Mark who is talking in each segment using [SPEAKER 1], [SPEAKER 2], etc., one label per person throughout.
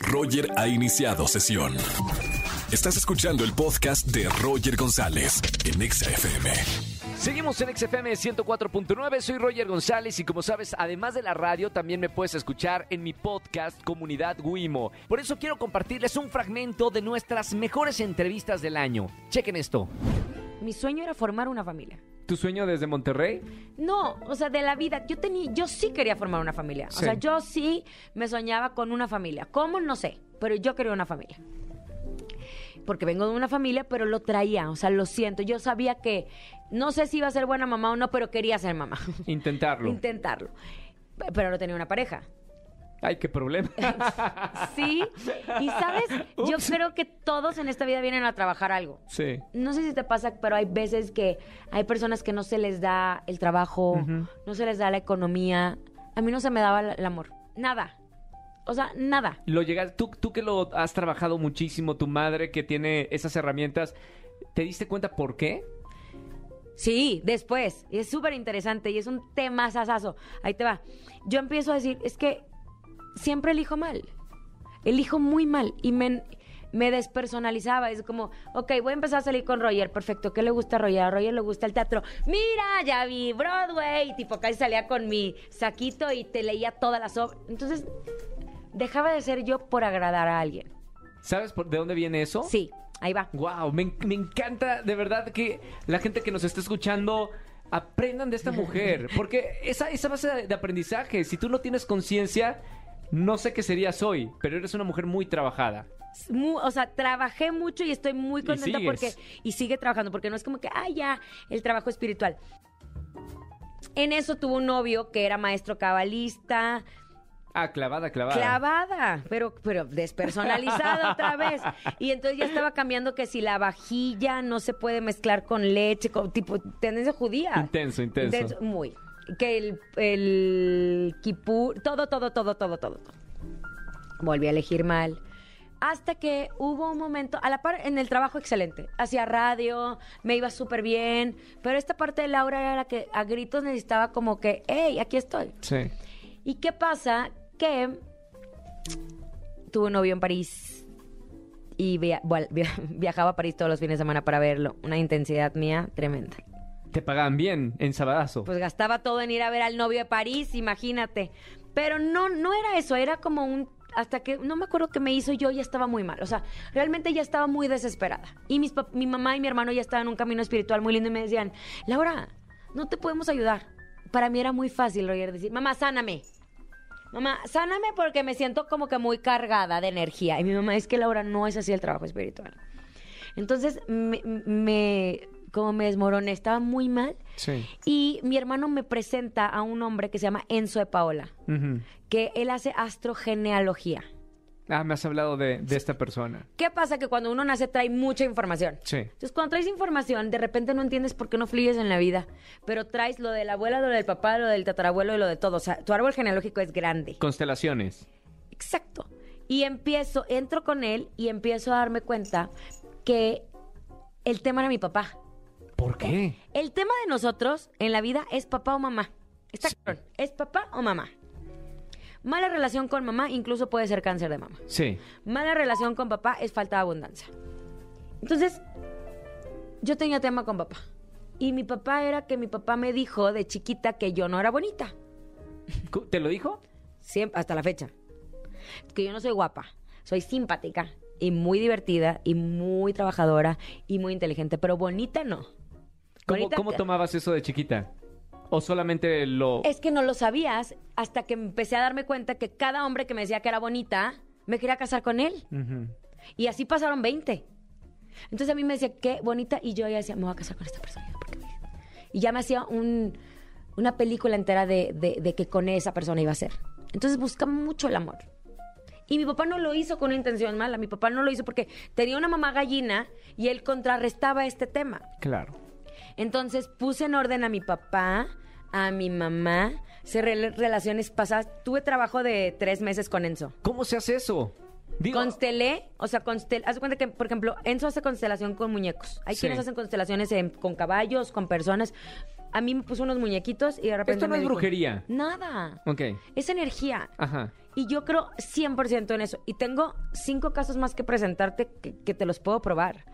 [SPEAKER 1] Roger ha iniciado sesión. Estás escuchando el podcast de Roger González en Exa FM.
[SPEAKER 2] Seguimos en XFM 104.9, soy Roger González y como sabes, además de la radio, también me puedes escuchar en mi podcast Comunidad Wimo. Por eso quiero compartirles un fragmento de nuestras mejores entrevistas del año. Chequen esto.
[SPEAKER 3] Mi sueño era formar una familia.
[SPEAKER 2] ¿Tu sueño desde Monterrey?
[SPEAKER 3] No, o sea, de la vida. Yo tenía, yo sí quería formar una familia.
[SPEAKER 2] Sí.
[SPEAKER 3] O sea, yo sí me soñaba con una familia. ¿Cómo? No sé, pero yo quería una familia. Porque vengo de una familia, pero lo traía, o sea, lo siento. Yo sabía que no sé si iba a ser buena mamá o no, pero quería ser mamá.
[SPEAKER 2] Intentarlo.
[SPEAKER 3] Intentarlo. Pero no tenía una pareja.
[SPEAKER 2] Ay, qué problema.
[SPEAKER 3] Sí, y sabes, yo creo que todos en esta vida vienen a trabajar algo.
[SPEAKER 2] sí.
[SPEAKER 3] No sé si te pasa, pero hay veces que hay personas que no se les da el trabajo, no se les da la economía. A mí no se me daba el el amor. Nada. O sea, nada.
[SPEAKER 2] Lo llegas, tú, tú que lo has trabajado muchísimo, tu madre que tiene esas herramientas, ¿te diste cuenta por qué?
[SPEAKER 3] Sí, después. Y es súper interesante y es un tema sasazo. Ahí te va. Yo empiezo a decir, es que siempre elijo mal. Elijo muy mal y me, me despersonalizaba. Es como, ok, voy a empezar a salir con Roger. Perfecto. ¿Qué le gusta a Roger? A Roger le gusta el teatro. Mira, ya vi Broadway. Y tipo, casi salía con mi saquito y te leía todas las obras. Entonces, dejaba de ser yo por agradar a alguien.
[SPEAKER 2] ¿Sabes por, de dónde viene eso?
[SPEAKER 3] Sí, ahí va.
[SPEAKER 2] Wow, me, me encanta de verdad que la gente que nos está escuchando aprendan de esta mujer, porque esa, esa base de, de aprendizaje, si tú no tienes conciencia, no sé qué serías hoy, pero eres una mujer muy trabajada.
[SPEAKER 3] o sea, trabajé mucho y estoy muy contenta porque y sigue trabajando porque no es como que ah ya el trabajo espiritual. En eso tuvo un novio que era maestro cabalista,
[SPEAKER 2] Ah, clavada, clavada.
[SPEAKER 3] clavada, pero pero despersonalizada otra vez. Y entonces ya estaba cambiando que si la vajilla no se puede mezclar con leche, con tipo tendencia judía.
[SPEAKER 2] Intenso, intenso.
[SPEAKER 3] muy. Que el el kipur, todo todo todo todo todo. todo. Volví a elegir mal. Hasta que hubo un momento, a la par, en el trabajo excelente. Hacía radio, me iba súper bien. Pero esta parte de Laura era la que a gritos necesitaba como que, hey, aquí estoy.
[SPEAKER 2] Sí.
[SPEAKER 3] ¿Y qué pasa? Que tuve un novio en París y via- viajaba a París todos los fines de semana para verlo. Una intensidad mía tremenda.
[SPEAKER 2] Te pagaban bien en Sabadazo.
[SPEAKER 3] Pues gastaba todo en ir a ver al novio de París, imagínate. Pero no, no era eso, era como un... Hasta que no me acuerdo qué me hizo yo ya estaba muy mal. O sea, realmente ya estaba muy desesperada. Y mis mi mamá y mi hermano ya estaban en un camino espiritual muy lindo y me decían, Laura, no te podemos ayudar. Para mí era muy fácil, Roger, decir, mamá, sáname. Mamá, sáname porque me siento como que muy cargada de energía. Y mi mamá, es que Laura, no es así el trabajo espiritual. Entonces, me- como me desmoroné, estaba muy mal.
[SPEAKER 2] sí.
[SPEAKER 3] Y mi hermano me presenta a un hombre que se llama Enzo de Paola, que él hace astrogenealogía.
[SPEAKER 2] Ah, me has hablado de, de esta persona.
[SPEAKER 3] ¿Qué pasa? Que cuando uno nace trae mucha información.
[SPEAKER 2] Sí.
[SPEAKER 3] Entonces, cuando traes información, de repente no entiendes por qué no fluyes en la vida. Pero traes lo de la abuela, lo del papá, lo del tatarabuelo y lo de todo. O sea, tu árbol genealógico es grande.
[SPEAKER 2] Constelaciones.
[SPEAKER 3] Exacto. Y empiezo, entro con él y empiezo a darme cuenta que el tema era mi papá.
[SPEAKER 2] ¿Por qué?
[SPEAKER 3] El tema de nosotros en la vida es papá o mamá. Está cabrón. Es papá o mamá. Mala relación con mamá incluso puede ser cáncer de mama.
[SPEAKER 2] Sí.
[SPEAKER 3] Mala relación con papá es falta de abundancia. Entonces, yo tenía tema con papá. Y mi papá era que mi papá me dijo de chiquita que yo no era bonita.
[SPEAKER 2] ¿Te lo dijo?
[SPEAKER 3] Siempre, hasta la fecha. Que yo no soy guapa. Soy simpática y muy divertida y muy trabajadora y muy inteligente. Pero bonita no.
[SPEAKER 2] ¿Cómo, tomabas eso de chiquita? ¿O solamente lo...?
[SPEAKER 3] Es que no lo sabías hasta que empecé a darme cuenta que cada hombre que me decía que era bonita me quería casar con él.
[SPEAKER 2] Ujú.
[SPEAKER 3] Y así pasaron 20. Entonces a mí me decía, qué bonita. Y yo ya decía, me voy a casar con esta persona. porque. Y ya me hacía un- una película entera de, de- de que con esa persona iba a ser. Entonces buscaba mucho el amor. Y mi papá no lo hizo con una intención mala. Mi papá no lo hizo porque tenía una mamá gallina y él contrarrestaba este tema.
[SPEAKER 2] Claro.
[SPEAKER 3] Entonces puse en orden a mi papá, a mi mamá, cerré relaciones pasadas. Tuve trabajo de tres meses con Enzo.
[SPEAKER 2] ¿Cómo se hace eso? Digo,
[SPEAKER 3] Constelé, o sea, constel, haz de cuenta que, por ejemplo, Enzo hace constelación con muñecos. Hay
[SPEAKER 2] Sí.
[SPEAKER 3] quienes hacen constelaciones en- con caballos, con personas. A mí me puso unos muñequitos y de repente.
[SPEAKER 2] Esto no
[SPEAKER 3] me
[SPEAKER 2] es
[SPEAKER 3] dijo,
[SPEAKER 2] brujería.
[SPEAKER 3] Nada.
[SPEAKER 2] Ok.
[SPEAKER 3] Es energía.
[SPEAKER 2] Ajá.
[SPEAKER 3] Y yo creo 100% en eso. Y tengo cinco casos más que presentarte que, que te los puedo probar.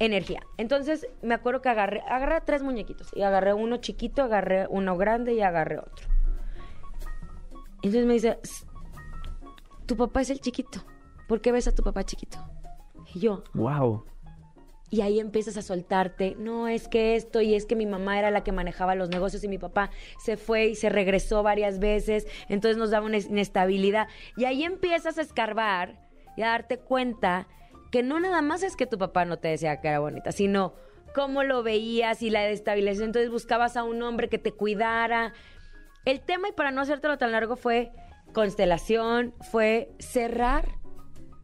[SPEAKER 3] Energía. Entonces, me acuerdo que agarré, agarré tres muñequitos. Y agarré uno chiquito, agarré uno grande y agarré otro. Entonces me dice, "S- tu papá es el chiquito. ¿Por qué ves a tu papá chiquito? Y yo,
[SPEAKER 2] Wow.
[SPEAKER 3] y ahí empiezas a soltarte, no es que esto y es que mi mamá era la que manejaba los negocios y mi papá se fue y se regresó varias veces, entonces nos daba una inestabilidad. Y ahí empiezas a escarbar y a darte cuenta que no nada más es que tu papá no te decía que era bonita, sino cómo lo veías y la destabilización. Entonces buscabas a un hombre que te cuidara. El tema, y para no hacértelo tan largo, fue constelación, fue cerrar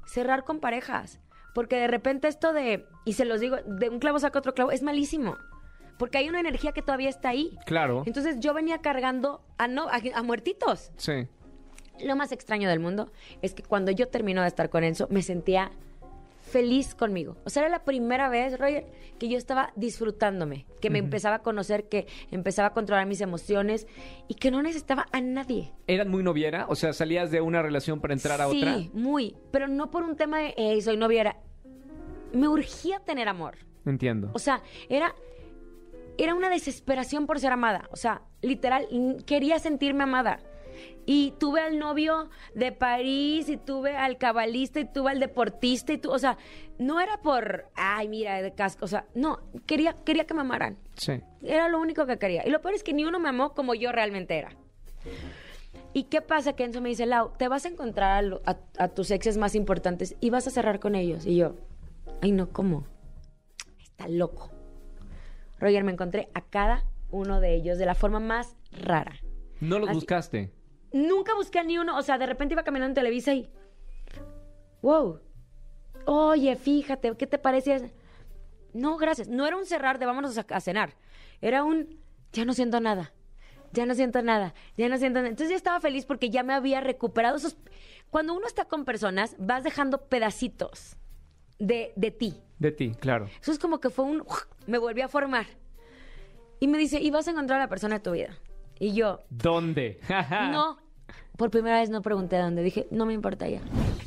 [SPEAKER 3] cerrar con parejas. Porque de repente esto de, y se los digo, de un clavo saca otro clavo, es malísimo. Porque hay una energía que todavía está ahí.
[SPEAKER 2] Claro.
[SPEAKER 3] Entonces yo venía cargando a, no, a, a muertitos.
[SPEAKER 2] Sí.
[SPEAKER 3] Lo más extraño del mundo es que cuando yo termino de estar con Enzo, me sentía feliz conmigo. O sea, era la primera vez, Roger, que yo estaba disfrutándome, que me empezaba a conocer, que empezaba a controlar mis emociones y que no necesitaba a nadie.
[SPEAKER 2] ¿Eran muy noviera? O sea, salías de una relación para entrar a otra.
[SPEAKER 3] Sí, muy. Pero no por un tema de, "Ey, soy novia, era... Me urgía tener amor.
[SPEAKER 2] Entiendo.
[SPEAKER 3] O sea, era, era una desesperación por ser amada. O sea, literal, quería sentirme amada. Y tuve al novio de París, y tuve al cabalista, y tuve al deportista, y tu, o sea, no era por, ay, mira, de casco, o sea, no, quería, quería que me amaran.
[SPEAKER 2] Sí.
[SPEAKER 3] Era lo único que quería. Y lo peor es que ni uno me amó como yo realmente era. ¿Y qué pasa? Que Enzo me dice, Lau, te vas a encontrar a, lo- a- a tus exes más importantes y vas a cerrar con ellos. Y yo, ay, no, ¿cómo? Está loco. Roger, me encontré a cada uno de ellos de la forma más rara.
[SPEAKER 2] ¿No los
[SPEAKER 3] Así-
[SPEAKER 2] buscaste?
[SPEAKER 3] Nunca busqué a ni uno. O sea, de repente iba caminando en Televisa y. ¡Wow! Oye, fíjate, ¿qué te parece? No, gracias. No era un cerrar de vámonos a, a cenar. Era un. Ya no siento nada. Ya no siento nada. Ya no siento nada. Entonces ya estaba feliz porque ya me había recuperado esos. Cuando uno está con personas, vas dejando pedacitos de, de ti.
[SPEAKER 2] De ti, claro.
[SPEAKER 3] Eso es como que fue un... Me volví a formar. Y me dice, y vas a encontrar a la persona de tu vida. Y yo,
[SPEAKER 2] ¿Dónde?
[SPEAKER 3] no. Por primera vez no pregunté dónde. Dije, no me importa ya.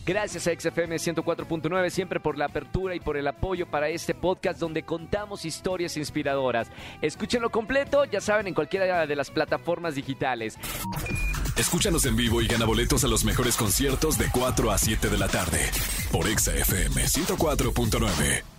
[SPEAKER 2] Gracias a XFM 104.9 siempre por la apertura y por el apoyo para este podcast donde contamos historias inspiradoras. Escúchenlo completo, ya saben, en cualquiera de las plataformas digitales.
[SPEAKER 1] Escúchanos en vivo y gana boletos a los mejores conciertos de 4 a 7 de la tarde por Exa FM 104.9.